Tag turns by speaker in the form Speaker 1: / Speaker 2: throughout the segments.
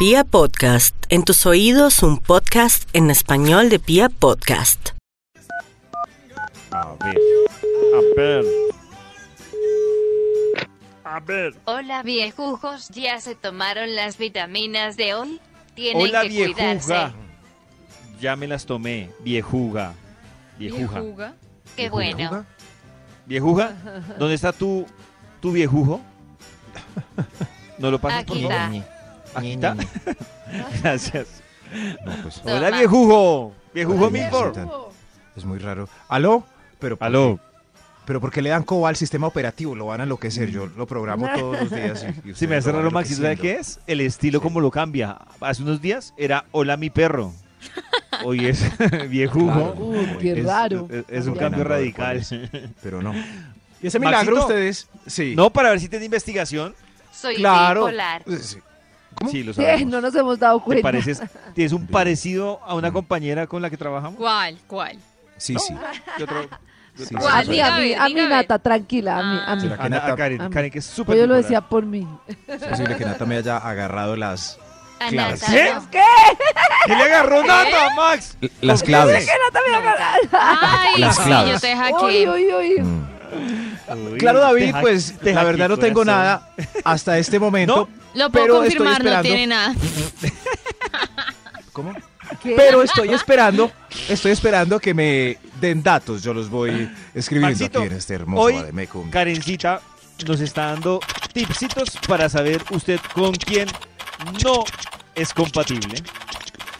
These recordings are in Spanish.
Speaker 1: Pia Podcast, en tus oídos un podcast en español de Pia Podcast.
Speaker 2: A ver. A ver. A ver.
Speaker 3: Hola viejujos, ¿ya se tomaron las vitaminas de hoy? Tienen
Speaker 2: Hola
Speaker 3: que
Speaker 2: viejuga.
Speaker 3: cuidarse.
Speaker 2: Ya me las tomé. Viejuga. Viejuja.
Speaker 4: Viejuga.
Speaker 3: Qué bueno.
Speaker 2: Viejuja. ¿Dónde está tu, tu viejujo? ¿No lo pasas por favor?
Speaker 3: está.
Speaker 2: Aquí está. Gracias.
Speaker 5: No, pues.
Speaker 2: Hola viejujo. Viejujo
Speaker 5: Hola,
Speaker 2: Milford.
Speaker 5: es muy raro. ¿Aló? Pero, ¿por
Speaker 2: Aló.
Speaker 5: qué? Pero ¿por qué le dan coba al sistema operativo? Lo van a enloquecer. Yo lo programo todos los días. y- y
Speaker 2: Si me hace raro, Maxi, ¿sabe
Speaker 5: enloqueciendo.
Speaker 2: qué es? El estilo
Speaker 5: Sí.
Speaker 2: como lo cambia. Hace unos días era Hola mi perro. Hoy es viejujo.
Speaker 5: Claro.
Speaker 4: Uy, qué
Speaker 2: Es-
Speaker 4: raro.
Speaker 2: Es, es un cambio radical.
Speaker 5: Pero no. ¿Y ese milagro
Speaker 2: Maxito.
Speaker 5: ustedes? Sí.
Speaker 2: No, para ver si tiene investigación.
Speaker 3: Soy
Speaker 5: claro.
Speaker 3: bipolar.
Speaker 5: Sí. ¿Cómo?
Speaker 2: Sí, lo sabemos.
Speaker 4: no nos hemos dado
Speaker 2: ¿Te
Speaker 4: cuenta.
Speaker 2: pareces, tienes un parecido a una compañera con la que trabajamos?
Speaker 6: ¿Cuál? ¿Cuál?
Speaker 5: Sí, sí.
Speaker 2: ¿Qué otro?
Speaker 5: Sí, sí,
Speaker 6: ¿Cuál?
Speaker 5: sí.
Speaker 4: Sí, a mí, a mí
Speaker 6: a ver.
Speaker 4: Nata, tranquila, a mí, a mí.
Speaker 5: ¿Será que Nata-
Speaker 2: a Karen,
Speaker 4: a mí.
Speaker 2: Karen, que es súper
Speaker 4: Pues yo lo decía por mí.
Speaker 5: Es posible que Nata me haya agarrado las, Claves.
Speaker 3: Nata,
Speaker 2: ¿Qué?
Speaker 3: no.
Speaker 2: ¿Qué le agarró Nata, Max?
Speaker 5: las
Speaker 2: qué?
Speaker 5: claves.
Speaker 6: Ay,
Speaker 5: Las
Speaker 6: sí,
Speaker 5: claves.
Speaker 6: yo te
Speaker 4: Uy,
Speaker 6: hackeé.
Speaker 4: uy, uy.
Speaker 5: Mm. Claro, David,
Speaker 2: Te
Speaker 5: pues
Speaker 2: te
Speaker 5: la verdad no tengo nada hasta este momento.
Speaker 6: Lo puedo
Speaker 5: Pero estoy
Speaker 6: confirmar, no
Speaker 5: esperando.
Speaker 6: tiene nada.
Speaker 5: ¿Cómo?
Speaker 4: ¿Qué?
Speaker 5: Pero estoy esperando, estoy esperando que me den datos. Yo los voy escribiendo
Speaker 2: Maxito,
Speaker 5: aquí en este hermoso
Speaker 2: hoy. Karencita nos está dando tipsitos para saber usted con quién no es compatible.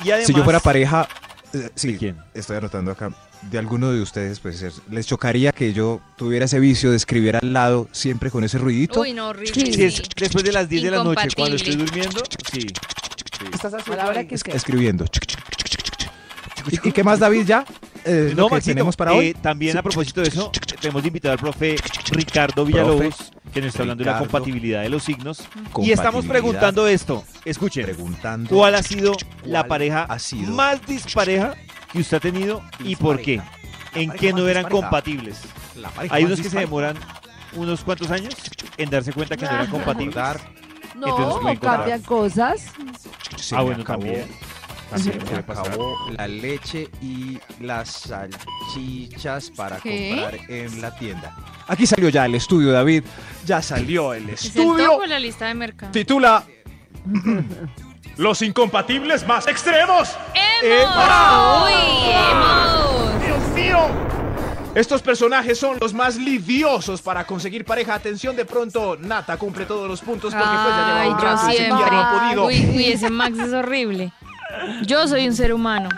Speaker 2: Y además,
Speaker 5: Si yo fuera pareja, eh, sí,
Speaker 2: ¿De quién?
Speaker 5: estoy anotando acá, de alguno de ustedes, pues es- les chocaría que yo tuviera ese vicio de escribir al lado siempre con ese ruidito.
Speaker 6: Uy, no, horrible.
Speaker 4: Sí.
Speaker 2: si es después de las 10 de la noche cuando estoy durmiendo, sí.
Speaker 5: Estás
Speaker 4: A la hora que
Speaker 5: Es-
Speaker 4: sea.
Speaker 5: escribiendo. ¿Y, y qué más, David, ya? Eh,
Speaker 2: No,
Speaker 5: lo que
Speaker 2: Maxito,
Speaker 5: tenemos para
Speaker 2: eh,
Speaker 5: hoy.
Speaker 2: también
Speaker 5: Sí.
Speaker 2: a propósito de eso, tenemos de invitar al profe Ricardo Villalobos, que nos está hablando de la compatibilidad de los signos. Y estamos preguntando esto. Escuchen,
Speaker 5: Preguntando.
Speaker 2: ¿cuál ha sido la
Speaker 5: ¿Cuál
Speaker 2: pareja
Speaker 5: ha sido?
Speaker 2: más dispareja que usted ha tenido y por qué? ¿En qué no eran compatibles? Hay unos que se demoran unos cuantos años en darse cuenta que no eran compatibles.
Speaker 4: No,
Speaker 2: Entonces, comprar.
Speaker 4: cambian cosas.
Speaker 5: se
Speaker 2: ah, bueno,
Speaker 5: acabó-
Speaker 2: también.
Speaker 5: Se me acabó la leche y las salchichas para
Speaker 6: ¿Qué?
Speaker 5: comprar en la tienda. Aquí salió ya el estudio, David. Ya salió el
Speaker 6: ¿Es el
Speaker 5: estudio.
Speaker 6: o la lista de mercado?
Speaker 5: Titula
Speaker 7: Los incompatibles más extremos.
Speaker 6: ¡Emos! ¡Uy, emos!
Speaker 7: Dios mío. Estos personajes son los más lidiosos para conseguir pareja. Atención, de pronto Nata cumple todos los puntos porque pues ya lleva
Speaker 6: Ay,
Speaker 7: un
Speaker 6: yo
Speaker 7: rato y
Speaker 6: siempre.
Speaker 7: ya no ha podido.
Speaker 6: Uy, uy, ese Max es horrible. Yo soy un ser humano.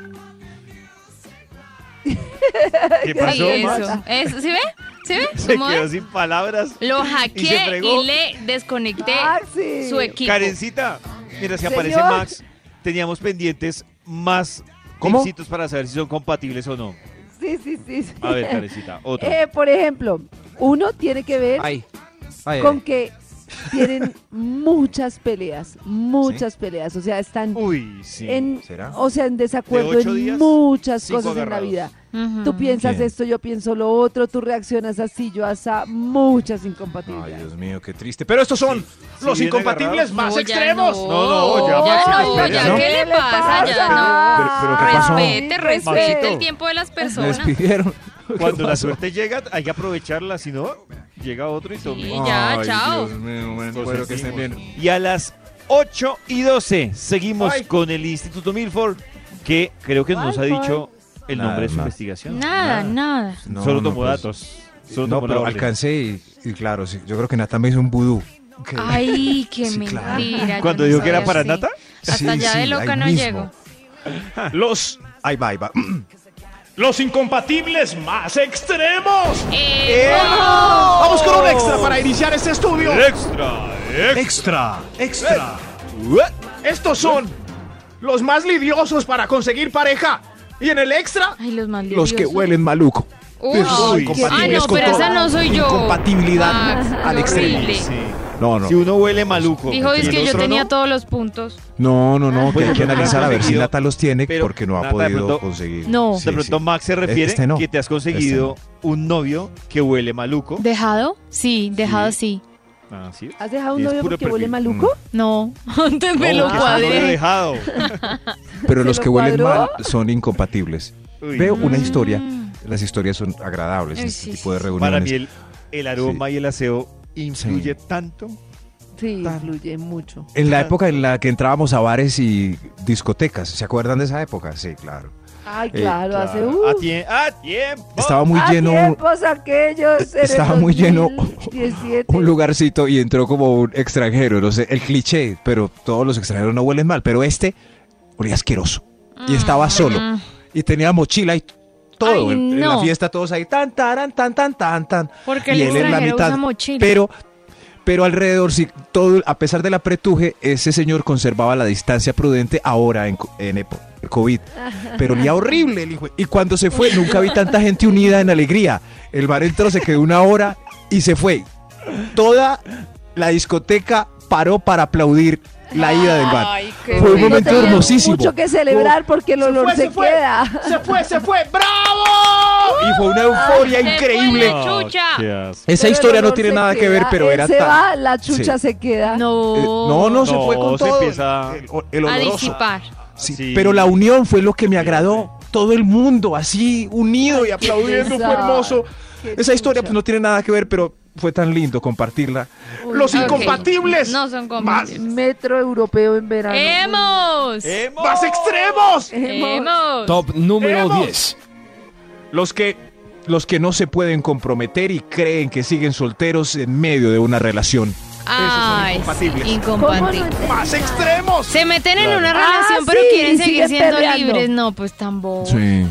Speaker 2: ¿Qué pasó,
Speaker 6: Sí,
Speaker 2: Max?
Speaker 6: eso. Eso, ¿Sí ve? ¿Sí ve?
Speaker 2: Se
Speaker 6: ¿Cómo
Speaker 2: quedó
Speaker 6: es?
Speaker 2: sin palabras.
Speaker 6: Lo
Speaker 2: Y se
Speaker 6: hackeé
Speaker 2: fregó.
Speaker 6: y, le desconecté
Speaker 4: Maxi.
Speaker 6: su equipo.
Speaker 2: Karencita, mientras que aparece
Speaker 4: Señor.
Speaker 2: Max, teníamos pendientes más
Speaker 5: ¿Cómo?
Speaker 2: tipsitos para saber si son compatibles o no.
Speaker 4: Sí, sí, sí. sí.
Speaker 2: A ver, Karencita, otro.
Speaker 4: Eh, por ejemplo, uno tiene que ver
Speaker 5: Ay, ay,
Speaker 4: con
Speaker 5: ay.
Speaker 4: que tienen muchas peleas, muchas peleas, o sea, están
Speaker 2: Uy, sí.
Speaker 4: en,
Speaker 5: ¿Será?
Speaker 4: o sea, en desacuerdo
Speaker 2: De
Speaker 4: en
Speaker 2: días,
Speaker 4: muchas cosas en la
Speaker 2: agarrados.
Speaker 4: vida. Tú piensas
Speaker 5: ¿Quién?
Speaker 4: esto, yo pienso lo otro, tú reaccionas así, yo asa, muchas
Speaker 5: Ay,
Speaker 4: incompatibilidades.
Speaker 5: Dios mío, qué triste. Pero estos son
Speaker 2: Sí,
Speaker 7: Los incompatibles
Speaker 2: agarrados.
Speaker 7: más
Speaker 6: No, ya
Speaker 7: extremos.
Speaker 6: No,
Speaker 2: No, no, ya,
Speaker 6: ya no, ya,
Speaker 2: ¿no?
Speaker 6: ¿qué le pasa? Ya no.
Speaker 5: Pero- pero ¿qué pasó?
Speaker 6: Respete, respete
Speaker 2: Maxito.
Speaker 6: el tiempo de las personas.
Speaker 2: Cuando
Speaker 5: ¿Qué
Speaker 2: la suerte llega, hay que aprovecharla, si no, llega otro y tome.
Speaker 6: Sí. ya,
Speaker 5: Ay,
Speaker 6: chao.
Speaker 5: Dios mío, bueno,
Speaker 2: Lo
Speaker 5: bueno, que estén bien.
Speaker 2: Y a las 8 y 12 seguimos
Speaker 7: Ay.
Speaker 2: con el Instituto Milford, que creo que no nos ha dicho el
Speaker 5: Nada,
Speaker 2: nombre de su
Speaker 5: nada.
Speaker 2: investigación.
Speaker 6: Nada, nada.
Speaker 5: No,
Speaker 2: Solo
Speaker 5: no,
Speaker 2: tomó
Speaker 5: pues,
Speaker 2: datos. Solo
Speaker 5: No, pero alcancé y, y claro, sí, yo creo que Nata me hizo un vudú.
Speaker 6: Ay, qué
Speaker 5: Sí,
Speaker 6: mentira.
Speaker 2: Cuando
Speaker 6: no
Speaker 2: dijo que era para. Nata,
Speaker 6: Hasta
Speaker 5: Sí,
Speaker 6: allá de loca no
Speaker 5: mismo.
Speaker 6: llego.
Speaker 7: Los,
Speaker 5: Ahí va, ahí va.
Speaker 7: los incompatibles más extremos.
Speaker 6: ¡Emo!
Speaker 7: Vamos con un extra para iniciar este estudio.
Speaker 2: extra,
Speaker 7: Extra, extra. Estos son los más lidiosos para conseguir pareja. Y en el extra,
Speaker 6: Ay, los más
Speaker 5: Los que huelen maluco.
Speaker 6: Uy,
Speaker 2: Uy,
Speaker 5: incompatibles
Speaker 6: Ay, no,
Speaker 5: con
Speaker 6: pero
Speaker 5: todo.
Speaker 6: esa no soy yo.
Speaker 5: Incompatibilidad
Speaker 6: Max,
Speaker 5: al extremo.
Speaker 2: Sí.
Speaker 5: No, no.
Speaker 2: Si uno huele maluco.
Speaker 6: Dijo, es que yo tenía
Speaker 2: no,
Speaker 6: todos los puntos.
Speaker 5: No, no, no, que
Speaker 2: Pues
Speaker 5: hay que analizar a ver si Nata los tiene
Speaker 2: pero
Speaker 5: porque no ha
Speaker 2: Nata
Speaker 5: podido
Speaker 2: pronto-
Speaker 5: conseguir.
Speaker 6: No.
Speaker 5: Sí,
Speaker 2: de pronto
Speaker 5: sí.
Speaker 2: Max se refiere
Speaker 5: Este no.
Speaker 2: que te has conseguido un novio que huele maluco.
Speaker 6: ¿Dejado? Sí, dejado sí.
Speaker 2: Ah, ¿sí?
Speaker 4: ¿Has dejado un novio porque huele maluco?
Speaker 6: No, antes me lo
Speaker 2: que
Speaker 6: cuadré.
Speaker 2: dejado.
Speaker 5: Pero
Speaker 4: ¿Se
Speaker 5: los
Speaker 4: lo
Speaker 5: que huelen
Speaker 4: cuadró?
Speaker 5: mal son incompatibles.
Speaker 2: Uy,
Speaker 5: Veo una
Speaker 6: Mm.
Speaker 5: historia. Las historias son agradables en este
Speaker 6: sí,
Speaker 5: tipo de reuniones.
Speaker 2: Para mí el, el aroma y el aseo influye
Speaker 5: Sí.
Speaker 2: tanto.
Speaker 4: Sí,
Speaker 2: Tan-
Speaker 4: influye mucho.
Speaker 5: En la época en la que entrábamos a bares y discotecas, ¿se acuerdan de esa época? Sí, claro.
Speaker 4: Ay,
Speaker 5: Eh,
Speaker 4: claro, hace uh,
Speaker 2: A, tie- a tiempo.
Speaker 5: Estaba muy
Speaker 4: a
Speaker 5: lleno
Speaker 4: tiempos aquellos.
Speaker 5: Estaba muy lleno
Speaker 4: 2017.
Speaker 5: un lugarcito y entró como un extranjero, no sé, el cliché, pero todos los extranjeros no huelen mal, pero este olía asqueroso y estaba solo
Speaker 6: Mm.
Speaker 5: y tenía mochila y todo
Speaker 6: Ay,
Speaker 5: en, en la fiesta todos ahí tan tan tan tan tan tan
Speaker 6: Porque el
Speaker 5: y él en la mitad,
Speaker 6: usa mochila.
Speaker 5: pero pero alrededor sí todo a pesar de la pretuje ese señor conservaba la distancia prudente ahora en, en época COVID, pero olía horrible el hijo. Y cuando se fue nunca vi tanta gente unida en alegría. El bar entró, se quedó una hora y se fue. Toda la discoteca paró para aplaudir la ida del bar.
Speaker 6: Ay, qué
Speaker 5: Fue un momento hermosísimo.
Speaker 4: mucho que celebrar porque el
Speaker 7: Se
Speaker 4: olor
Speaker 7: fue,
Speaker 4: se,
Speaker 7: se fue.
Speaker 4: queda.
Speaker 7: Se fue, se fue. ¡Bravo!
Speaker 5: Y fue una euforia
Speaker 6: Se fue
Speaker 5: increíble.
Speaker 6: la chucha.
Speaker 2: qué asco.
Speaker 5: Esa historia no tiene nada que ver, pero
Speaker 4: Él
Speaker 5: era
Speaker 4: se
Speaker 5: tan...
Speaker 4: va, la chucha
Speaker 5: Sí.
Speaker 4: se queda.
Speaker 6: No.
Speaker 5: Eh, no, no, se
Speaker 2: No,
Speaker 5: fue con
Speaker 2: se
Speaker 5: todo.
Speaker 2: empieza
Speaker 5: el, el
Speaker 6: a disipar.
Speaker 5: Sí,
Speaker 2: Sí.
Speaker 5: Pero la unión fue lo que me agradó. Todo el mundo así, unido y aplaudiendo, fue hermoso.
Speaker 4: Qué
Speaker 5: Esa historia pues no tiene nada que ver, pero fue tan lindo compartirla.
Speaker 4: Uy,
Speaker 7: Los incompatibles.
Speaker 6: No son
Speaker 7: Más,
Speaker 6: compatibles.
Speaker 4: Metro europeo en verano.
Speaker 6: ¡Hemos!
Speaker 2: ¡Emo!
Speaker 7: más extremos.
Speaker 4: ¡Hemos!
Speaker 8: Top número
Speaker 7: ¡Hemos!
Speaker 8: 10.
Speaker 5: Los que, los que no se pueden comprometer y creen que siguen solteros en medio de una relación.
Speaker 6: Ay,
Speaker 7: incompatibles.
Speaker 6: sí,
Speaker 4: ¿Cómo no
Speaker 6: incompatibles.
Speaker 7: Más extremos.
Speaker 6: Se meten en una
Speaker 4: Ah,
Speaker 6: relación, pero
Speaker 4: sí,
Speaker 6: quieren seguir siendo
Speaker 4: perreando.
Speaker 6: libres. No, pues tan bobo.
Speaker 5: Sí.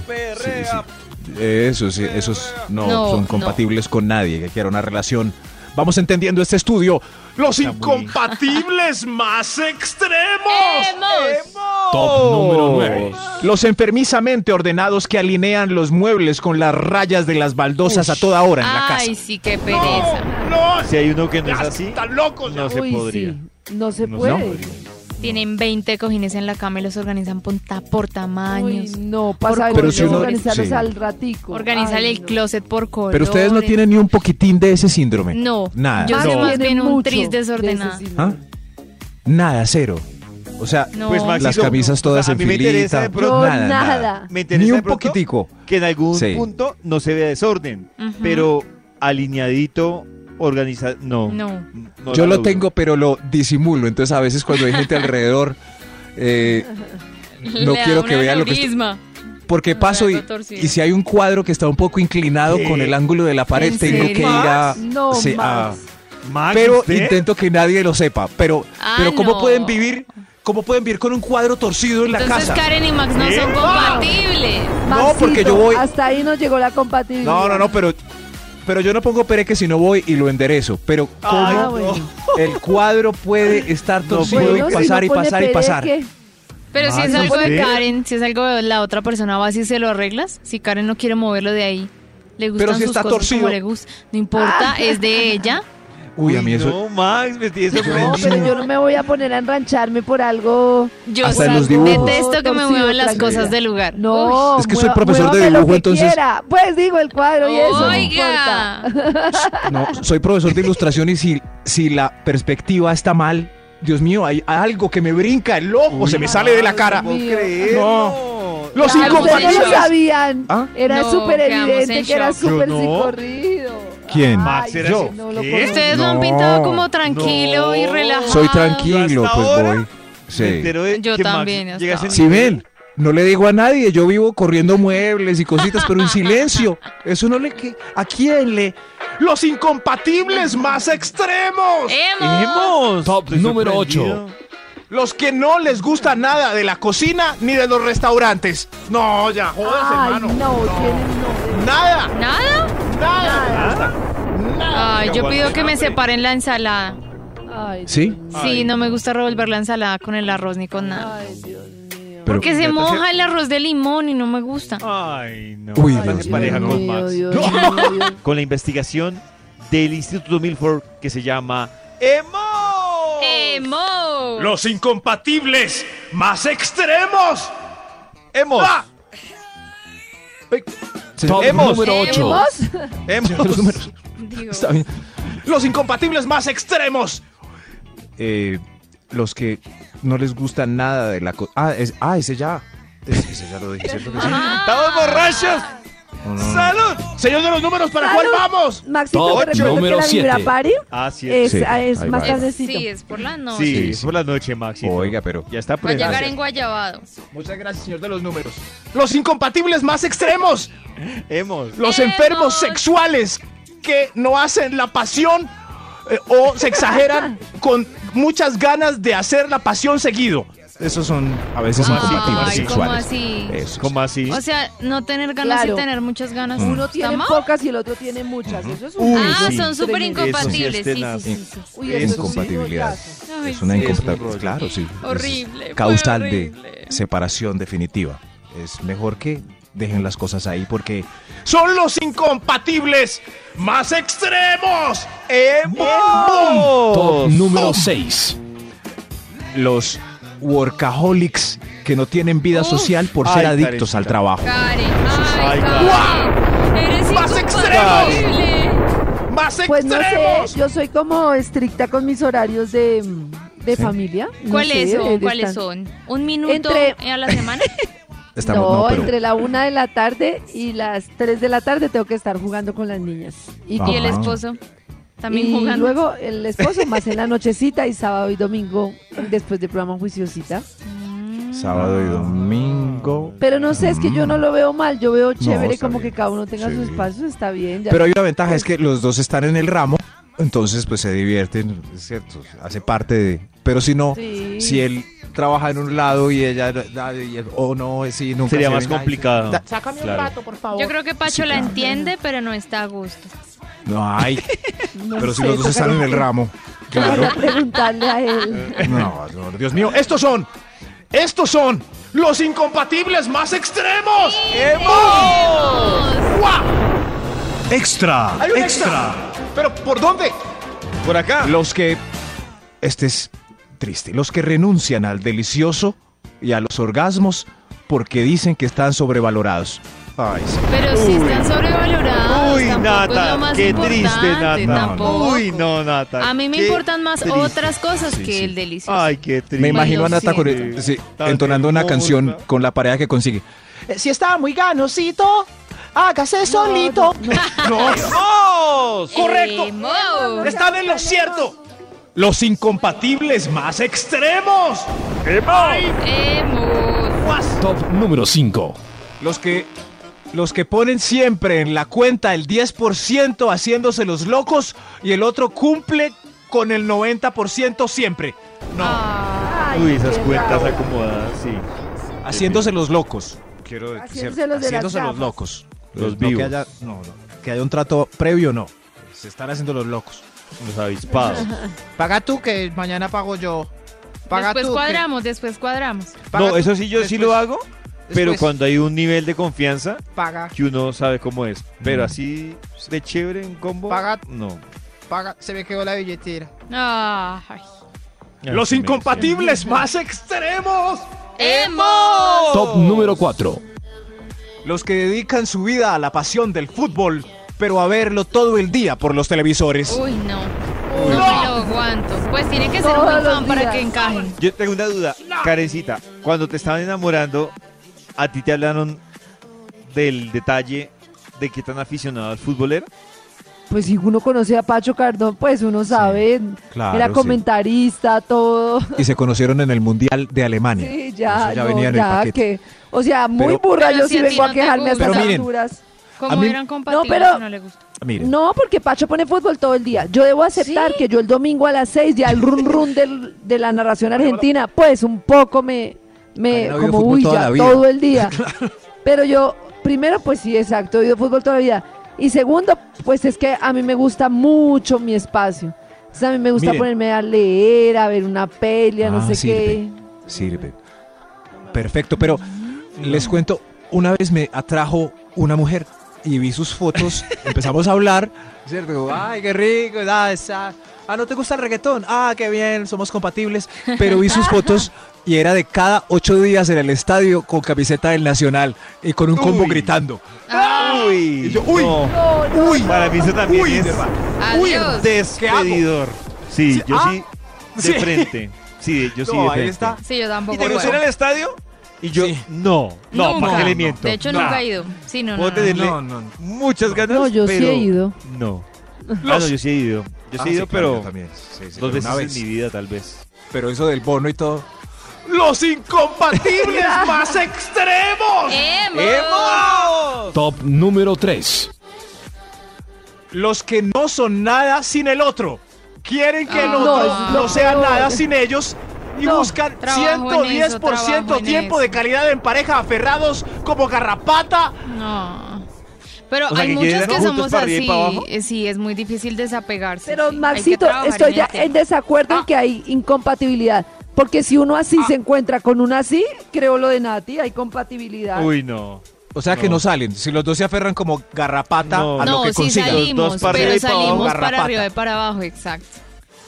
Speaker 5: Eso sí, esos no,
Speaker 6: No,
Speaker 5: son
Speaker 6: no.
Speaker 5: compatibles con nadie que quiera una relación. Vamos entendiendo este estudio.
Speaker 7: Los
Speaker 2: Está muy-
Speaker 7: incompatibles más extremos.
Speaker 6: ¡Hemos!
Speaker 8: Top número 9.
Speaker 5: Los enfermizamente ordenados que alinean los muebles con las rayas de las baldosas a toda hora en la casa.
Speaker 6: Ay, sí, qué pereza.
Speaker 7: No,
Speaker 2: Si hay uno que no es así,
Speaker 7: están locos. ya.
Speaker 2: no se
Speaker 4: Uy,
Speaker 2: podría.
Speaker 4: sí, no se
Speaker 2: No se
Speaker 4: puede.
Speaker 6: Tienen 20 cojines en la cama y los organizan por, ta- por
Speaker 4: Uy,
Speaker 6: tamaños.
Speaker 4: no, pasa
Speaker 6: Pero
Speaker 4: pero
Speaker 6: si uno-
Speaker 4: organizarlos
Speaker 5: sí.
Speaker 4: al ratico.
Speaker 6: Organízale
Speaker 4: Ay,
Speaker 6: el
Speaker 4: no.
Speaker 6: closet por color.
Speaker 5: Pero ustedes no tienen ni un poquitín de ese síndrome.
Speaker 6: No.
Speaker 5: Nada.
Speaker 6: Yo soy
Speaker 2: No.
Speaker 6: más bien un tris
Speaker 4: de
Speaker 6: desordenado.
Speaker 5: ¿Ah? Nada, cero. O sea,
Speaker 6: No.
Speaker 2: Pues, Maxito,
Speaker 5: las camisas todas
Speaker 2: a
Speaker 5: en
Speaker 2: mí me
Speaker 5: filita.
Speaker 2: pronto-
Speaker 4: No,
Speaker 5: nada,
Speaker 4: nada.
Speaker 5: nada.
Speaker 2: Me interesa
Speaker 5: Ni un poquitico.
Speaker 2: que en algún
Speaker 5: Sí.
Speaker 2: punto no se vea desorden,
Speaker 6: Ujú.
Speaker 2: pero alineadito, organizado, no.
Speaker 6: No.
Speaker 2: no
Speaker 5: Yo lo
Speaker 2: logro.
Speaker 5: tengo, pero lo disimulo. Entonces, a veces cuando hay gente alrededor, eh, no
Speaker 6: Le
Speaker 5: quiero que vean lo que estoy-. Porque paso y, y si hay un cuadro que está un poco inclinado
Speaker 2: ¿Qué?
Speaker 5: con el ángulo de la pared,
Speaker 6: ¿En
Speaker 5: tengo que ir a...
Speaker 4: No
Speaker 5: sí, a-.
Speaker 2: Max,
Speaker 5: pero
Speaker 2: ¿usted?
Speaker 5: intento que nadie lo sepa. Pero,
Speaker 6: Ah,
Speaker 5: pero ¿cómo
Speaker 6: no.
Speaker 5: pueden vivir? ¿Cómo pueden vivir con un cuadro torcido en la
Speaker 6: Entonces
Speaker 5: casa?
Speaker 6: Karen y Max no
Speaker 2: ¿Qué?
Speaker 6: son compatibles.
Speaker 5: No, porque yo voy-
Speaker 4: Hasta ahí nos llegó la compatibilidad.
Speaker 5: No, no, no, pero, pero yo no pongo pereque si no voy y lo enderezo. Pero ¿cómo
Speaker 4: Ah, bueno.
Speaker 5: el cuadro puede estar torcido
Speaker 4: Bueno,
Speaker 5: y
Speaker 4: si
Speaker 5: pasar
Speaker 4: no
Speaker 5: y pasar y pasar?
Speaker 6: Pero si es algo de. Karen, si es algo de la otra persona, vas y se lo arreglas. Si Karen no quiere moverlo de ahí, le gustan
Speaker 5: Pero si
Speaker 6: sus
Speaker 5: está
Speaker 6: cosas
Speaker 5: torcido.
Speaker 6: como le gusta. No importa, es de ella.
Speaker 5: Uy, a mí eso...
Speaker 2: No, Max, me estoy
Speaker 4: No, pero yo no me voy a poner a enrancharme por algo.
Speaker 6: Yo
Speaker 5: Hasta
Speaker 6: sí
Speaker 5: en los dibujos.
Speaker 6: detesto que me muevan las cosas del lugar.
Speaker 4: No,
Speaker 5: Es que soy profesor de dibujo, entonces-
Speaker 4: quiera. Pues digo el cuadro y eso. no
Speaker 6: Oiga.
Speaker 4: importa.
Speaker 5: No, soy profesor de ilustración y si, si la perspectiva está mal, Dios mío, hay algo que me brinca el ojo, se me sale de la cara.
Speaker 2: No.
Speaker 5: Los
Speaker 6: Claro,
Speaker 4: no lo sabían.
Speaker 5: ¿Ah?
Speaker 4: Era
Speaker 6: No,
Speaker 4: súper evidente
Speaker 6: en
Speaker 4: que era súper
Speaker 2: Yo no.
Speaker 4: psicorrido.
Speaker 5: ¿Quién?
Speaker 2: Max, ¿era
Speaker 4: yo.
Speaker 6: Ustedes lo han
Speaker 5: No.
Speaker 6: pintado como tranquilo y
Speaker 2: No.
Speaker 6: relajado.
Speaker 5: Soy tranquilo,
Speaker 2: ¿Hasta
Speaker 5: pues
Speaker 2: ahora?
Speaker 5: voy.
Speaker 2: Me
Speaker 5: Sí.
Speaker 2: entero de
Speaker 6: Yo
Speaker 2: que Max
Speaker 6: también, hasta
Speaker 2: llega a ese
Speaker 6: ahora.
Speaker 5: Si
Speaker 2: nivel.
Speaker 5: ven, no le digo a nadie, yo vivo corriendo muebles y cositas, pero en silencio. Eso no le... que- ¿A quién le...?
Speaker 7: Los incompatibles más extremos.
Speaker 6: ¡Hemos!
Speaker 2: ¡Hemos!
Speaker 8: Top
Speaker 2: Estoy
Speaker 8: número
Speaker 2: sorprendido.
Speaker 7: Los que no les gusta nada de la cocina ni de los restaurantes. No, ya, jodas,
Speaker 4: Ay,
Speaker 7: hermano.
Speaker 4: no, tienen no.
Speaker 7: Nada,
Speaker 6: ¿Nada?
Speaker 7: nada. Nada.
Speaker 6: Ay, yo pido que me separen la ensalada.
Speaker 4: Ay,
Speaker 5: ¿Sí?
Speaker 6: Sí, no me gusta revolver la ensalada con el arroz ni con nada.
Speaker 4: Ay, Dios mío.
Speaker 6: Porque se moja el arroz de limón y no me gusta.
Speaker 2: Ay, no.
Speaker 5: Uy, Dios
Speaker 2: pareja
Speaker 4: Dios
Speaker 2: con Max.
Speaker 4: Dios.
Speaker 2: Con la investigación del Instituto Milford que se llama ¡Emo!
Speaker 6: ¡Emo!
Speaker 7: Los incompatibles más extremos.
Speaker 2: ¡Hemos!
Speaker 7: Ah,
Speaker 8: Top
Speaker 2: Hemos.
Speaker 8: número 8.
Speaker 4: ¿Hemos?
Speaker 2: ¡Hemos!
Speaker 5: Los números.
Speaker 6: Digo,
Speaker 5: Está bien.
Speaker 7: Los incompatibles más extremos.
Speaker 5: Eh, los que no les gusta nada de la cosa. Ah, es- ah, ese ya. Es- ese ya lo dije, ¿cierto que sí?
Speaker 2: ¡Estamos borrachos!
Speaker 5: No, no, no.
Speaker 2: ¡Salud!
Speaker 7: Señor de los números, ¿para
Speaker 4: ¡Salud!
Speaker 7: cuál vamos?
Speaker 4: Maxito,
Speaker 8: Top
Speaker 4: te recuerdo que
Speaker 8: número
Speaker 4: la
Speaker 8: siete.
Speaker 4: Vibra Party
Speaker 2: Ah, sí.
Speaker 4: es,
Speaker 5: Sí,
Speaker 4: es
Speaker 5: ahí
Speaker 4: más
Speaker 5: va.
Speaker 4: tardecito.
Speaker 6: Sí, es por la noche.
Speaker 2: Sí,
Speaker 5: Sí,
Speaker 2: por la noche, Maxi.
Speaker 5: Oiga, pero.
Speaker 2: Ya está
Speaker 6: Va a llegar en Guayabado.
Speaker 7: Muchas gracias, señor de los números. Los incompatibles más extremos.
Speaker 2: Hemos.
Speaker 7: Los
Speaker 6: ¡Hemos!
Speaker 7: enfermos sexuales que no hacen la pasión eh, o se exageran con muchas ganas de hacer la pasión seguido.
Speaker 5: Esos son a veces
Speaker 2: ¿Cómo así?
Speaker 5: incompatibles
Speaker 6: Ay, ¿cómo
Speaker 5: sexuales.
Speaker 6: así?
Speaker 5: Eso.
Speaker 2: ¿Cómo así?
Speaker 6: O sea, no tener ganas
Speaker 4: Claro.
Speaker 6: y tener muchas ganas.
Speaker 4: Uno
Speaker 6: ¿Está
Speaker 4: tiene
Speaker 6: mal?
Speaker 4: pocas y el otro tiene muchas. Eso es un
Speaker 2: Uy,
Speaker 6: Ah,
Speaker 2: sí.
Speaker 6: son súper incompatibles.
Speaker 2: Sí es
Speaker 6: Sí, sí, sí, sí.
Speaker 4: Uy, eso es un
Speaker 5: Incompatibilidad.
Speaker 6: Ay,
Speaker 5: Es una
Speaker 6: sí.
Speaker 5: incompatibilidad. Claro, sí. Es
Speaker 6: Horrible, fue
Speaker 5: Causal
Speaker 6: horrible.
Speaker 5: de separación definitiva. Es mejor que dejen las cosas ahí porque
Speaker 7: Son los incompatibles más extremos.
Speaker 2: ¡Hemos!
Speaker 8: Top número 6.
Speaker 5: los workaholics que no tienen vida
Speaker 6: Uf.
Speaker 5: social por
Speaker 2: Ay,
Speaker 5: ser adictos al trabajo.
Speaker 6: Karen,
Speaker 2: Ay,
Speaker 6: ay,
Speaker 2: Karen.
Speaker 6: Eres
Speaker 7: ¡Más
Speaker 6: incompatible.
Speaker 7: Más
Speaker 4: Pues no
Speaker 7: extremos.
Speaker 4: sé, yo soy como estricta con mis horarios de, de
Speaker 5: ¿Sí?
Speaker 4: familia. no
Speaker 6: ¿Cuáles
Speaker 4: sé,
Speaker 6: son?
Speaker 4: de
Speaker 6: ¿Cuáles
Speaker 4: estar-
Speaker 6: son? ¿Un minuto
Speaker 4: Entre-
Speaker 6: a la semana?
Speaker 5: Estamos,
Speaker 4: no,
Speaker 5: no, pero-
Speaker 4: entre la una de la tarde y las tres de la tarde tengo que estar jugando con las niñas. Y,
Speaker 5: Ah.
Speaker 6: ¿Y el esposo? También
Speaker 4: y
Speaker 6: jugando.
Speaker 4: luego el esposo más en la nochecita y sábado y domingo después del programa juiciosita.
Speaker 6: Mm.
Speaker 5: sábado y domingo.
Speaker 4: Pero no sé, es que yo no lo veo mal, yo veo chévere
Speaker 5: está
Speaker 4: como
Speaker 5: bien.
Speaker 4: que cada uno tenga
Speaker 5: Sí.
Speaker 4: su espacio, está bien. ya.
Speaker 5: Pero hay una ventaja, es que los dos están en el ramo, entonces pues se divierten, es cierto, hace parte de... Pero si no,
Speaker 4: Sí.
Speaker 5: si él trabaja en un lado y ella da- y él- o no, sí, nunca
Speaker 2: Sería
Speaker 5: se
Speaker 2: más complicado.
Speaker 5: da-
Speaker 7: Sácame
Speaker 2: Claro.
Speaker 7: un rato, por favor.
Speaker 6: Yo creo que Pacho
Speaker 5: Sí,
Speaker 6: la
Speaker 5: claro.
Speaker 6: entiende, pero no está a gusto.
Speaker 5: No, ay,
Speaker 4: No
Speaker 5: pero si los dos están en el ramo. Claro.
Speaker 4: preguntarle a él.
Speaker 5: No, no, Dios mío.
Speaker 7: Estos son, estos son los incompatibles más extremos. ¡Guau!
Speaker 8: Extra.
Speaker 7: Hay un extra. ¿Pero por dónde?
Speaker 2: Por acá.
Speaker 5: Los que... Este es triste. Los que renuncian al delicioso y a los orgasmos porque dicen que están sobrevalorados. Ay, sí.
Speaker 6: Pero si están sobrevalorados.
Speaker 2: Uy,
Speaker 6: tampoco es lo
Speaker 2: Nata, qué triste, Nata.
Speaker 6: tampoco.
Speaker 2: Uy, no, Nata.
Speaker 6: A mí me
Speaker 2: qué
Speaker 6: importan más
Speaker 2: triste.
Speaker 6: otras cosas
Speaker 5: Sí,
Speaker 6: que
Speaker 5: sí.
Speaker 6: el delicioso.
Speaker 2: Ay, qué triste.
Speaker 5: Me imagino a Nata con el- sí, entonando una canción con la pareja que consigue.
Speaker 7: Eh, Si está muy ganosito, hágase solito. No,
Speaker 2: ¡Vamos!
Speaker 7: correcto.
Speaker 6: Emo.
Speaker 7: Están en lo cierto. Los incompatibles más extremos.
Speaker 6: Emo.
Speaker 8: Top número 5.
Speaker 5: Los que los que ponen siempre en la cuenta el 10% haciéndose los locos y el otro cumple con el 90% siempre. No,
Speaker 6: Ah,
Speaker 4: Ay,
Speaker 2: Uy, esas cuentas acomodadas, sí.
Speaker 5: haciéndose los locos. Quiero
Speaker 4: Haciéndose los
Speaker 5: haciéndose los locos.
Speaker 2: Los
Speaker 5: No que
Speaker 2: vivos.
Speaker 5: haya, no, no, que haya un trato previo, no. Se están haciendo los locos.
Speaker 2: Los avispados.
Speaker 7: Paga tú que mañana pago yo.
Speaker 6: después cuadramos, después cuadramos.
Speaker 2: No, eso sí, yo sí lo hago, pero cuando hay un nivel de confianza
Speaker 7: Paga,
Speaker 2: que uno sabe cómo es. Pero así de chévere en combo,
Speaker 7: Paga-
Speaker 2: no.
Speaker 7: paga. Se me quedó la billetera.
Speaker 6: Ay.
Speaker 7: Los incompatibles más extremos.
Speaker 6: ¡Emo!
Speaker 8: Top número 4.
Speaker 5: Los que dedican su vida a la pasión del fútbol, pero a verlo todo el día por los televisores.
Speaker 6: Uy, no. No me lo aguanto. Pues tiene que ser
Speaker 4: Todos
Speaker 6: muy fan para que encajen.
Speaker 2: Yo tengo una duda, Karencita. Cuando te estaban enamorando, ¿a ti te hablaron del detalle de qué tan aficionado al fútbol era?
Speaker 4: Pues si uno conoce a Pacho Cardón, pues uno sabe,
Speaker 5: claro,
Speaker 4: era
Speaker 5: sí.
Speaker 4: comentarista, todo.
Speaker 5: Y se conocieron en el Mundial de Alemania.
Speaker 4: Sí, ya,
Speaker 5: Eso ya
Speaker 4: no,
Speaker 5: venía en el
Speaker 4: ya que, o sea, muy
Speaker 5: Pero-
Speaker 4: burra, yo
Speaker 6: si
Speaker 4: sí vengo
Speaker 6: no
Speaker 4: a quejarme a estas alturas.
Speaker 6: Como
Speaker 5: A mí-
Speaker 6: eran compatibles,
Speaker 4: pero-
Speaker 6: no le gusta.
Speaker 5: Miren,
Speaker 4: No, porque Pacho pone fútbol todo el día. Yo debo aceptar
Speaker 6: ¿Sí?
Speaker 4: que yo el domingo a las seis, ya el run run del- de la narración argentina, pues un poco me, me como uy,
Speaker 5: toda
Speaker 4: ya
Speaker 5: la vida.
Speaker 4: todo el día. Pero yo, primero, pues sí, exacto, he oído fútbol toda la vida. Y segundo, pues es que a mí me gusta mucho mi espacio. O sea, a mí me gusta
Speaker 5: Miren.
Speaker 4: ponerme a leer, a ver una peli, a no
Speaker 5: Ah,
Speaker 4: sé
Speaker 5: sirve.
Speaker 4: qué.
Speaker 5: Sirve. Perfecto, pero les cuento, una vez me atrajo una mujer y vi sus fotos, empezamos a hablar, ¿cierto? Ay, qué rico, ah, esa- ah, ¿no te gusta el reggaetón? Ah, qué bien, somos compatibles, pero vi sus fotos y era de cada ocho días en el estadio con camiseta del Nacional y con un combo
Speaker 2: Uy.
Speaker 5: gritando.
Speaker 2: Uy,
Speaker 5: Y yo, uy,
Speaker 2: no.
Speaker 4: No, no,
Speaker 5: Uy,
Speaker 2: Para mí eso también
Speaker 5: Uy,
Speaker 2: es.
Speaker 6: Adiós.
Speaker 2: despedidor. Sí, yo
Speaker 5: ah,
Speaker 2: sí, de
Speaker 5: sí.
Speaker 2: frente. Sí, yo sí de
Speaker 5: ahí está.
Speaker 6: Sí, yo tampoco.
Speaker 2: ¿Y te gustó ir al estadio? Y yo,
Speaker 5: Sí.
Speaker 2: no, no,
Speaker 6: Nunca.
Speaker 2: ¿para qué le miento?
Speaker 6: De hecho,
Speaker 2: No.
Speaker 6: nunca he ido. Sí, no, no.
Speaker 2: Puedo
Speaker 6: no.
Speaker 2: tenerle
Speaker 5: No, no, no.
Speaker 2: muchas ganas,
Speaker 4: No, yo sí
Speaker 2: pero
Speaker 4: he ido.
Speaker 2: No. Ah,
Speaker 5: Los-
Speaker 2: no, yo sí he ido. Yo sí
Speaker 5: Ah,
Speaker 2: he ido,
Speaker 5: sí, claro, yo
Speaker 2: pero
Speaker 5: también. Sí, sí,
Speaker 2: dos
Speaker 5: pero
Speaker 2: veces
Speaker 5: vez.
Speaker 2: en mi vida, tal vez.
Speaker 5: Pero eso del bono y todo.
Speaker 7: Los incompatibles más extremos.
Speaker 3: ¡Emo!
Speaker 8: Top número 3.
Speaker 7: Los que no son nada sin el otro. Quieren que el
Speaker 6: Ah.
Speaker 7: otro
Speaker 4: No,
Speaker 7: no,
Speaker 4: es
Speaker 7: sea
Speaker 4: lo peor.
Speaker 7: nada sin ellos y
Speaker 4: No.
Speaker 7: buscan
Speaker 6: Trabajo en eso,
Speaker 7: 110%
Speaker 6: trabajo en
Speaker 7: tiempo
Speaker 6: eso.
Speaker 7: de calidad en pareja aferrados como garrapata.
Speaker 6: No. Pero
Speaker 2: O sea,
Speaker 6: hay
Speaker 2: que
Speaker 6: muchos que somos así. eh, Sí, es muy difícil desapegarse.
Speaker 4: Pero
Speaker 6: sí.
Speaker 4: Maxito, estoy
Speaker 6: en
Speaker 4: ya en desacuerdo
Speaker 2: Ah.
Speaker 4: en que hay incompatibilidad. Porque si uno así se encuentra con una así, creo lo de Nati, hay compatibilidad.
Speaker 2: Uy, no.
Speaker 5: O sea que
Speaker 2: No.
Speaker 5: salen. Si los dos se aferran como garrapata
Speaker 2: No.
Speaker 5: a lo
Speaker 6: No,
Speaker 5: que
Speaker 6: sí
Speaker 5: consigan.
Speaker 2: Los
Speaker 6: salimos,
Speaker 2: dos para
Speaker 6: pero
Speaker 2: arriba y para abajo,
Speaker 6: salimos para arriba y para abajo, exacto.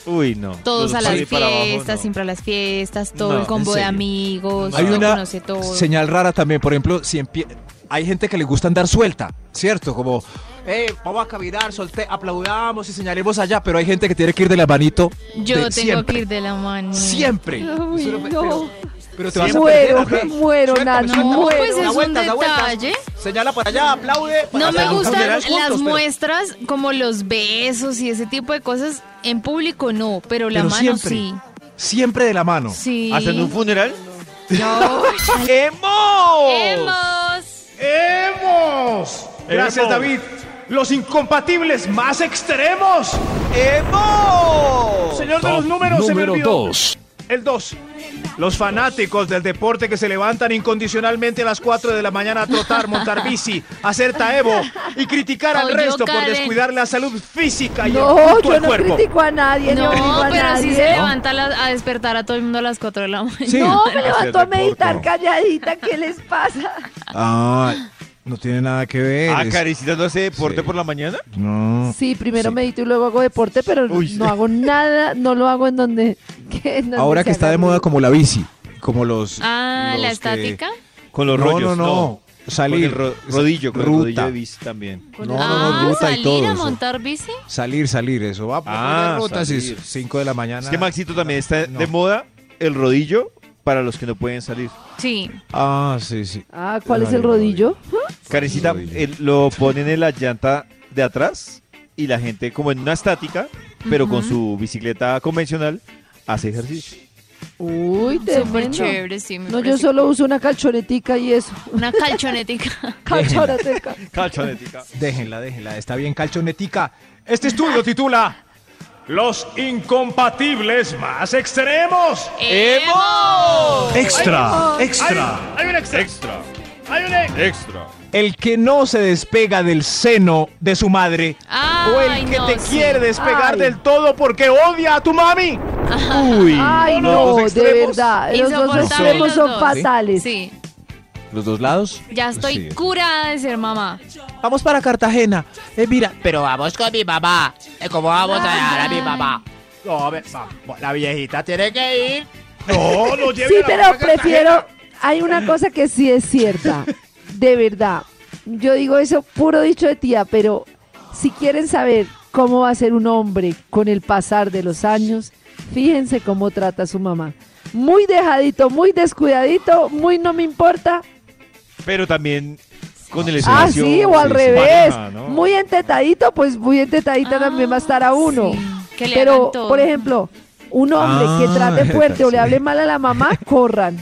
Speaker 2: Uy, no.
Speaker 6: Todos
Speaker 2: Los
Speaker 6: a las
Speaker 2: abajo,
Speaker 6: fiestas,
Speaker 2: no.
Speaker 6: siempre a las fiestas, todo
Speaker 2: No,
Speaker 6: el combo de amigos,
Speaker 5: Hay
Speaker 6: uno
Speaker 5: una
Speaker 6: conoce todo.
Speaker 5: señal rara también. Por ejemplo, si empie- hay gente que le gusta andar suelta, ¿cierto? Como, eh, vamos a caminar, solte, aplaudamos y señalemos allá. Pero hay gente que tiene que ir de la manito.
Speaker 6: Yo
Speaker 5: de-
Speaker 6: tengo
Speaker 5: siempre.
Speaker 6: que ir de la mano.
Speaker 5: Siempre. Eso
Speaker 4: no.
Speaker 5: pero, pero te vas a
Speaker 4: Muero,
Speaker 5: perder, ¿ok?
Speaker 4: muero,
Speaker 5: Suéltame,
Speaker 4: Nati,
Speaker 5: suéltame.
Speaker 6: No,
Speaker 4: muero.
Speaker 6: pues es un detalle.
Speaker 5: Señala para allá, aplaude. para
Speaker 6: No me gustan las
Speaker 5: juntos, pero-
Speaker 6: muestras como los besos y ese tipo de cosas. En público no, pero la
Speaker 5: Pero
Speaker 6: mano
Speaker 5: siempre.
Speaker 6: sí.
Speaker 5: Siempre de la mano.
Speaker 6: Sí.
Speaker 2: ¿Hacen un funeral?
Speaker 6: No.
Speaker 2: ¡Emo!
Speaker 6: ¡Hemos!
Speaker 7: ¡Hemos! Gracias,
Speaker 2: ¡Hemos!
Speaker 7: David. Los incompatibles más extremos.
Speaker 2: ¡Emo!
Speaker 7: Señor de los números, se me
Speaker 8: número
Speaker 7: olvidó.
Speaker 8: 2.
Speaker 7: El 2. Los fanáticos del deporte que se levantan incondicionalmente a las 4 de la mañana a trotar, montar bici, hacer taebo y criticar al
Speaker 6: Oye,
Speaker 7: resto por descuidar la salud física y
Speaker 4: No,
Speaker 7: el
Speaker 4: yo no
Speaker 7: cuerpo.
Speaker 4: critico a nadie, no, obligo
Speaker 6: No,
Speaker 4: a
Speaker 6: pero
Speaker 4: nadie.
Speaker 6: sí se levanta a, la- a despertar a todo el mundo a las 4 de la mañana.
Speaker 5: Sí.
Speaker 4: No, me levanto a meditar calladita, ¿qué les pasa?
Speaker 5: Ah, no tiene nada que ver.
Speaker 2: Ah,
Speaker 5: es-
Speaker 2: Carecita no hace deporte
Speaker 5: Sí.
Speaker 2: por la mañana.
Speaker 5: No.
Speaker 4: Sí, primero
Speaker 5: Sí.
Speaker 4: medito y luego hago deporte, pero
Speaker 2: Uy,
Speaker 4: no
Speaker 2: sí.
Speaker 4: hago nada, no lo hago en donde... que en donde
Speaker 5: Ahora que está de moda como la bici, como los...
Speaker 6: Ah, la
Speaker 5: que-
Speaker 6: estática.
Speaker 2: Con los
Speaker 5: no,
Speaker 2: rollos.
Speaker 5: no, no,
Speaker 2: Con
Speaker 5: Salir.
Speaker 2: el ro- rodillo, con el
Speaker 5: Ruta.
Speaker 2: rodillo de bici también.
Speaker 5: No, no,
Speaker 6: ah,
Speaker 5: no, ruta y
Speaker 6: salir
Speaker 5: todo
Speaker 6: a
Speaker 5: eso.
Speaker 6: montar bici.
Speaker 5: Salir, salir, eso va por
Speaker 2: Ah,
Speaker 5: y
Speaker 2: salir.
Speaker 5: 5 de la mañana.
Speaker 2: Es que Maxito también está
Speaker 5: No.
Speaker 2: de moda el rodillo para los que no pueden salir.
Speaker 6: Sí.
Speaker 5: Ah, sí, sí.
Speaker 4: Ah, ¿cuál es
Speaker 5: Ay,
Speaker 4: el rodillo?
Speaker 2: Carecita lo ponen en la llanta de atrás y la gente como en una estática, pero con su bicicleta convencional hace ejercicio.
Speaker 4: Uy,
Speaker 6: Súper chévere, sí. me
Speaker 4: No, yo solo uso una calchonetica y eso.
Speaker 6: Una calchonetica.
Speaker 4: Calchonetica.
Speaker 2: Calchonetica.
Speaker 5: Déjenla, déjenla. Está bien calchonetica.
Speaker 7: Este estudio titula Los incompatibles más extremos.
Speaker 2: ¡Emo!
Speaker 8: Extra.
Speaker 7: Hay,
Speaker 8: Extra.
Speaker 7: hay un extra.
Speaker 2: Extra,
Speaker 7: Hay un extra.
Speaker 2: extra.
Speaker 7: El que no se despega del seno de su madre. o el
Speaker 6: Ay,
Speaker 7: que
Speaker 6: no,
Speaker 7: te
Speaker 6: sí.
Speaker 7: quiere despegar
Speaker 4: Ay.
Speaker 7: del todo porque odia a tu mami.
Speaker 2: Uy,
Speaker 4: Ay, no,
Speaker 2: dos
Speaker 4: de verdad. Los dos extremos
Speaker 6: los
Speaker 4: son
Speaker 6: dos.
Speaker 4: fatales.
Speaker 6: Sí.
Speaker 5: ¿Los dos lados?
Speaker 6: Ya estoy
Speaker 5: Sí.
Speaker 6: curada de ser mamá.
Speaker 5: Vamos para Cartagena. Eh, mira,
Speaker 9: Pero vamos con mi mamá. Eh, ¿Cómo vamos a dejar a mi mamá?
Speaker 7: No, la viejita tiene que ir. No, no lleve
Speaker 4: Sí,
Speaker 7: a la
Speaker 4: pero prefiero.
Speaker 7: Cartagena.
Speaker 4: Hay una cosa que sí es cierta. De verdad. Yo digo eso puro dicho de tía, pero si quieren saber cómo va a ser un hombre con el pasar de los años, fíjense cómo trata a su mamá. Muy dejadito, muy descuidadito, muy no me importa.
Speaker 2: Pero también con el
Speaker 4: Ah, sí, o al revés. Muy entetadito, pues muy entetadita también va a estar a uno.
Speaker 6: Ah, Sí, que le
Speaker 4: Pero, por ejemplo, un hombre que
Speaker 5: Ah,
Speaker 4: trate fuerte o le hable mal a la mamá, corran.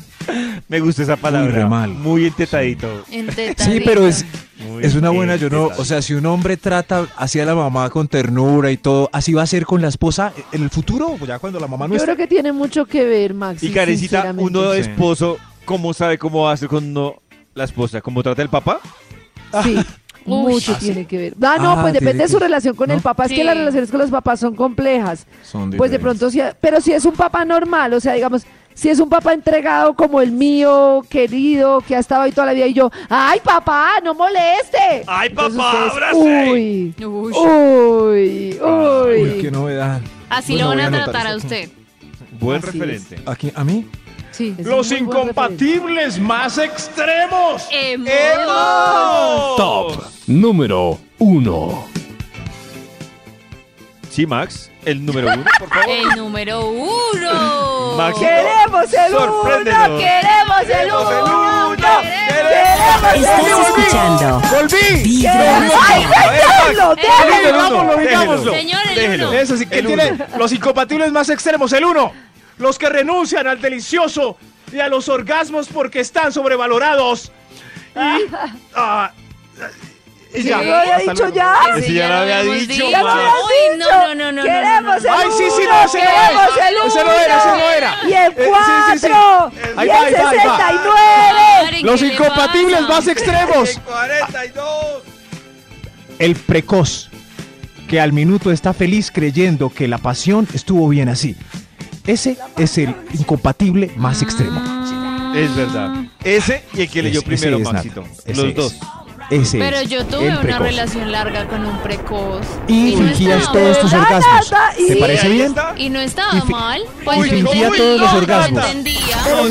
Speaker 2: Me gusta esa palabra.
Speaker 5: re mal.
Speaker 2: Muy entetadito.
Speaker 6: Entetadito.
Speaker 5: Sí, pero es,
Speaker 2: Muy
Speaker 5: es una buena, yo no, o sea, si un hombre trata así a la mamá con ternura y todo, así va a ser con la esposa en el futuro, ya cuando la mamá no
Speaker 4: Yo creo que tiene mucho que ver, Max.
Speaker 2: Y Carecita,
Speaker 4: sinceramente.
Speaker 2: uno
Speaker 5: Sí.
Speaker 2: esposo, ¿cómo sabe cómo hace con uno, la esposa? ¿Cómo trata el papá?
Speaker 4: Sí,
Speaker 6: Uy.
Speaker 4: mucho
Speaker 5: ¿Ah, sí?
Speaker 4: tiene que ver. Ah, no,
Speaker 5: Ah,
Speaker 4: pues depende de su
Speaker 5: que-
Speaker 4: relación con el papá. Es que las relaciones con los papás son complejas.
Speaker 5: Son
Speaker 4: Pues de pronto, sí, pero si es un papá normal, o sea, digamos, si es un papá entregado como el mío, querido, que ha estado ahí toda la vida y yo, ¡ay, papá, no moleste!
Speaker 2: ¡Ay,
Speaker 4: Entonces
Speaker 2: papá,
Speaker 4: ustedes,
Speaker 2: ahora sí!
Speaker 4: Uy,
Speaker 6: Uy.
Speaker 4: uy, uy.
Speaker 5: Uy, qué novedad.
Speaker 6: Así
Speaker 5: Bueno,
Speaker 6: lo van
Speaker 5: voy
Speaker 6: a tratar a usted.
Speaker 2: Buen
Speaker 4: Así
Speaker 2: referente.
Speaker 5: Aquí, a mí.
Speaker 4: Sí,
Speaker 7: Los incompatibles más extremos.
Speaker 3: Emo.
Speaker 8: Top número 1.
Speaker 2: Sí, Max, el número uno, por favor.
Speaker 3: El número uno.
Speaker 2: Max.
Speaker 4: ¡Queremos el uno! ¡Queremos el
Speaker 2: Queremos el
Speaker 4: uno!
Speaker 2: uno.
Speaker 4: ¡Queremos el
Speaker 1: Estás
Speaker 4: uno!
Speaker 1: escuchando
Speaker 7: ¡Volví!
Speaker 4: ¡Ay, déjenlo! déjenlo!
Speaker 7: Digámoslo, digámoslo.
Speaker 3: Señor, el uno.
Speaker 7: Eso sí, ¿quién
Speaker 2: El
Speaker 7: tiene
Speaker 2: uno.
Speaker 7: los incompatibles más extremos? El uno. Los que renuncian al delicioso y a los orgasmos porque están sobrevalorados. Y. ah, y ya,
Speaker 4: ¿Yo lo había
Speaker 7: hasta
Speaker 4: dicho ya?
Speaker 2: Ese ya lo había dicho,
Speaker 4: ¡Ya lo
Speaker 2: Max.
Speaker 4: habías
Speaker 3: Uy,
Speaker 4: dicho!
Speaker 3: no, no, no, no,
Speaker 4: ¡Queremos el.
Speaker 7: Ay, sí, sí, no, ese no era. Ese no era, ese no era.
Speaker 4: ¡Y el
Speaker 7: Eh, sí, sí, sí.
Speaker 4: cuatro!
Speaker 7: Ahí
Speaker 4: ¡Y el
Speaker 7: ahí va, ahí va.
Speaker 4: 69!
Speaker 3: Karen,
Speaker 7: Los
Speaker 3: ¿qué le
Speaker 7: incompatibles más extremos.
Speaker 2: El 42.
Speaker 5: El precoz, que al minuto está feliz creyendo que la pasión estuvo bien así. Ese es el incompatible más extremo.
Speaker 2: Es verdad. Ese y el que leyó
Speaker 5: Ese-
Speaker 2: primero,
Speaker 5: es,
Speaker 2: Maxito. Los
Speaker 5: es.
Speaker 2: dos.
Speaker 5: Ese
Speaker 6: Pero
Speaker 5: es,
Speaker 6: yo tuve
Speaker 5: el
Speaker 6: una
Speaker 5: precoz.
Speaker 6: relación larga con un precoz.
Speaker 5: Y fingías todos tus
Speaker 4: ¿Verdad,
Speaker 5: orgasmos. ¿Te
Speaker 4: Y-
Speaker 5: parece bien?
Speaker 6: Y no estaba
Speaker 5: Y fi-
Speaker 6: mal. Pues
Speaker 2: Uy,
Speaker 6: yo
Speaker 2: fingía
Speaker 6: entendía,
Speaker 5: todos los orgasmos.
Speaker 6: entendía.
Speaker 2: No,
Speaker 5: y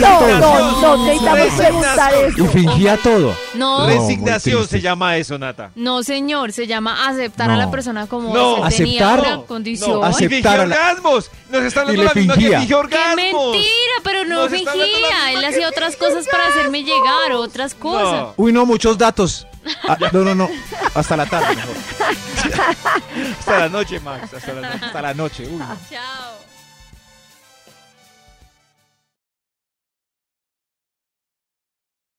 Speaker 4: No,
Speaker 5: todo.
Speaker 4: no, no, necesitamos preguntar
Speaker 5: Y
Speaker 4: eso.
Speaker 5: fingía todo.
Speaker 6: No,
Speaker 2: Resignación se llama eso, Nata.
Speaker 6: no, señor, se llama aceptar a la persona como
Speaker 2: No.
Speaker 6: es. Él tenía
Speaker 5: Aceptar.
Speaker 6: una
Speaker 2: No,
Speaker 6: condición.
Speaker 5: Aceptar.
Speaker 2: Y fingió
Speaker 5: a la-
Speaker 2: orgasmos. Nos está hablando
Speaker 5: Y le
Speaker 2: la misma que
Speaker 5: fingía.
Speaker 6: ¡Qué mentira! Pero no
Speaker 2: Nos está hablando la
Speaker 6: fingía.
Speaker 2: misma
Speaker 6: Él
Speaker 2: que
Speaker 6: hacía otras cosas para hacerme llegar, otras cosas.
Speaker 2: No.
Speaker 5: Uy, no, muchos datos. Ah, no, no, no. Hasta la tarde mejor.
Speaker 2: Hasta la noche, Max. Hasta la noche.
Speaker 5: Hasta la noche. Uy.
Speaker 6: Chao.